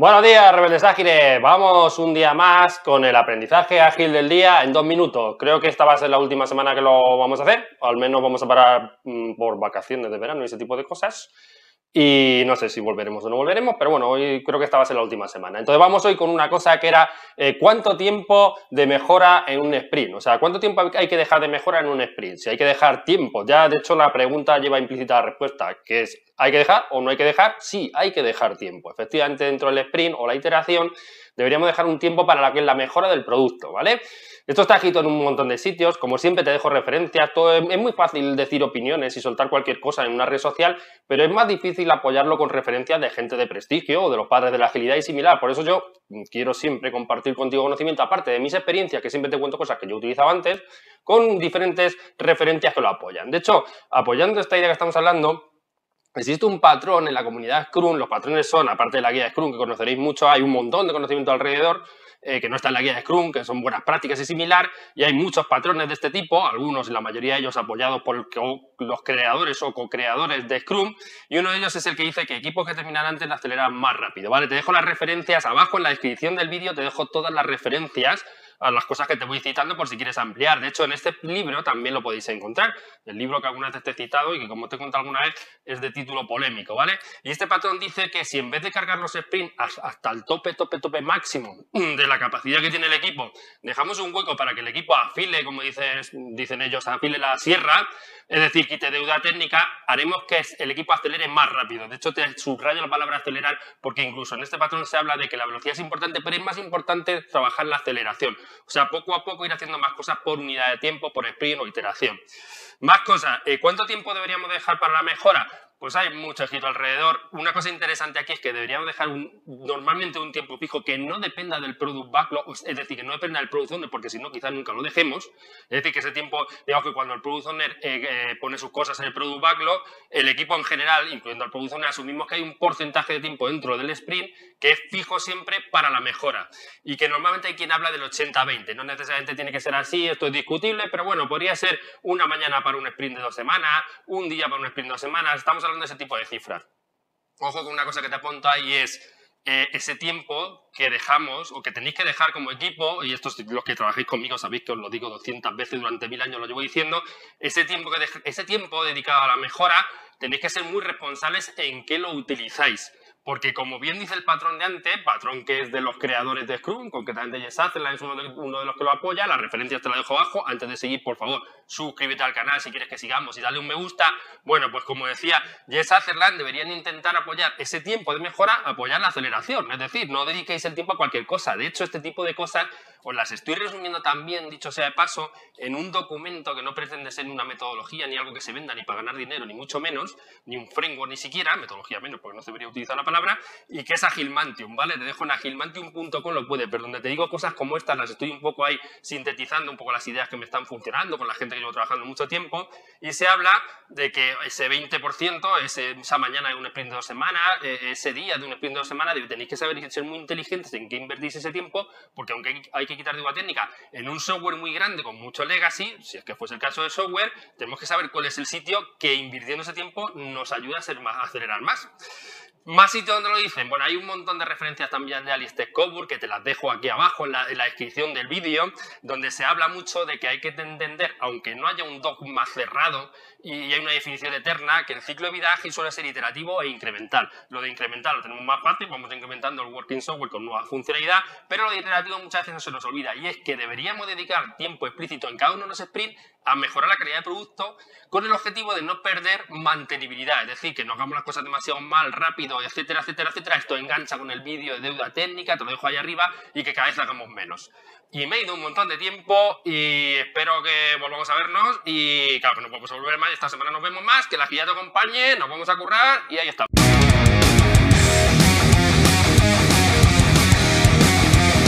Buenos días, rebeldes ágiles. Vamos un día más con el aprendizaje ágil del día en dos minutos. Creo que esta va a ser la última semana que lo vamos a hacer, o al menos vamos a parar mm, por vacaciones de verano y ese tipo de cosas. Y no sé si volveremos o no volveremos, pero bueno, hoy creo que esta va a ser la última semana. Entonces vamos hoy con una cosa que era eh, cuánto tiempo de mejora en un sprint. O sea, cuánto tiempo hay que dejar de mejora en un sprint. Si hay que dejar tiempo. Ya de hecho la pregunta lleva implícita la respuesta, que es ¿hay que dejar o no hay que dejar? Sí, hay que dejar tiempo. Efectivamente, dentro del sprint o la iteración deberíamos dejar un tiempo para la que es la mejora del producto, ¿vale? Esto está escrito en un montón de sitios, como siempre te dejo referencias, todo es, muy fácil decir opiniones y soltar cualquier cosa en una red social, pero es más difícil apoyarlo con referencias de gente de prestigio o de los padres de la agilidad y similar. Por eso yo quiero siempre compartir contigo conocimiento, aparte de mis experiencias, que siempre te cuento cosas que yo utilizaba antes, con diferentes referencias que lo apoyan. De hecho, apoyando esta idea que estamos hablando, Existe un patrón en la comunidad Scrum, los patrones son, aparte de la guía Scrum que conoceréis mucho, hay un montón de conocimiento alrededor, eh, que no está en la guía de Scrum, que son buenas prácticas y similar, y hay muchos patrones de este tipo, algunos, la mayoría de ellos apoyados por los creadores o co-creadores de Scrum, y uno de ellos es el que dice que equipos que terminan antes aceleran más rápido, ¿vale? Te dejo las referencias abajo en la descripción del vídeo, te dejo todas las referencias a las cosas que te voy citando por si quieres ampliar. De hecho, en este libro también lo podéis encontrar. El libro que alguna vez te he citado y que, como te he contado alguna vez, es de título polémico, ¿vale? Y este patrón dice que si en vez de cargar los sprints hasta el tope, tope, tope máximo de la capacidad que tiene el equipo, dejamos un hueco para que el equipo afile, como dicen ellos, afile la sierra, es decir, quite deuda técnica, haremos que el equipo acelere más rápido. De hecho, te subrayo la palabra acelerar porque incluso en este patrón se habla de que la velocidad es importante, pero es más importante trabajar la aceleración. O sea, poco a poco ir haciendo más cosas por unidad de tiempo, por sprint o iteración. Más cosas. Eh, ¿Cuánto tiempo deberíamos dejar para la mejora? Pues hay mucho escrito alrededor. Una cosa interesante aquí es que deberíamos dejar normalmente un tiempo fijo que no dependa del product backlog, es decir, que no dependa del product owner, porque si no, quizás nunca lo dejemos. Es decir, que ese tiempo, digamos que cuando el product owner eh, eh, pone sus cosas en el product backlog, el equipo en general, incluyendo al product owner, asumimos que hay un porcentaje de tiempo dentro del sprint que es fijo siempre para la mejora. Y que normalmente hay quien habla del 80-20. No necesariamente tiene que ser así, esto es discutible, pero bueno, podría ser una mañana para un sprint de dos semanas, un día para un sprint de dos semanas. Estamos de ese tipo de cifras. Ojo con una cosa que te apunto ahí es eh, ese tiempo que dejamos o que tenéis que dejar como equipo, y estos los que trabajáis conmigo sabéis que os lo digo 200 veces durante mil años, lo llevo diciendo, ese tiempo, que ese tiempo dedicado a la mejora tenéis que ser muy responsables en qué lo utilizáis. Porque como bien dice el patrón de antes, patrón que es de los creadores de Scrum, concretamente Jess Sutherland es uno de, uno de, los que lo apoya, las referencias te las dejo abajo. Antes de seguir, por favor, suscríbete al canal si quieres que sigamos y dale un me gusta. Bueno, pues como decía Jess Sutherland, deberían intentar apoyar ese tiempo de mejora, apoyar la aceleración. Es decir, no dediquéis el tiempo a cualquier cosa. De hecho, este tipo de cosas os las estoy resumiendo también, dicho sea de paso, en un documento que no pretende ser una metodología, ni algo que se venda, ni para ganar dinero, ni mucho menos, ni un framework ni siquiera, metodología menos, porque no se debería utilizar la palabra, y que es Agilmantium, ¿vale? Te dejo en agilmantium.com, lo puedes, pero donde te digo cosas como estas, las estoy un poco ahí sintetizando un poco las ideas que me están funcionando con la gente que llevo trabajando mucho tiempo, y se habla de que ese 20%, esa mañana de un sprint de dos semanas, e, ese día de un sprint de dos semanas, tenéis que saber y ser muy inteligentes en qué invertís ese tiempo, porque aunque hay que quitar deuda técnica en un software muy grande con mucho legacy, si es que fuese el caso de software, tenemos que saber cuál es el sitio que invirtiendo ese tiempo nos ayuda a, ser más, a acelerar más. Más sitios donde lo dicen. Bueno, hay un montón de referencias también de Alistair Coburn que te las dejo aquí abajo en la, descripción del vídeo, donde se habla mucho de que hay que entender, aunque no haya un dogma cerrado y hay una definición eterna, que el ciclo de vida ágil suele ser iterativo e incremental. Lo de incremental lo tenemos más fácil, vamos incrementando el working software con nueva funcionalidad, pero lo de iterativo muchas veces no se nos olvida y es que deberíamos dedicar tiempo explícito en cada uno de los sprints a mejorar la calidad de producto con el objetivo de no perder mantenibilidad, es decir, que no hagamos las cosas demasiado mal, rápido, etcétera, etcétera, etcétera. Esto engancha con el vídeo de deuda técnica, te lo dejo ahí arriba, y que cada vez hagamos menos. Y me he ido un montón de tiempo y espero que volvamos a vernos y claro que no podemos volver más, esta semana nos vemos más, que la guía te acompañe, nos vamos a currar y ahí estamos.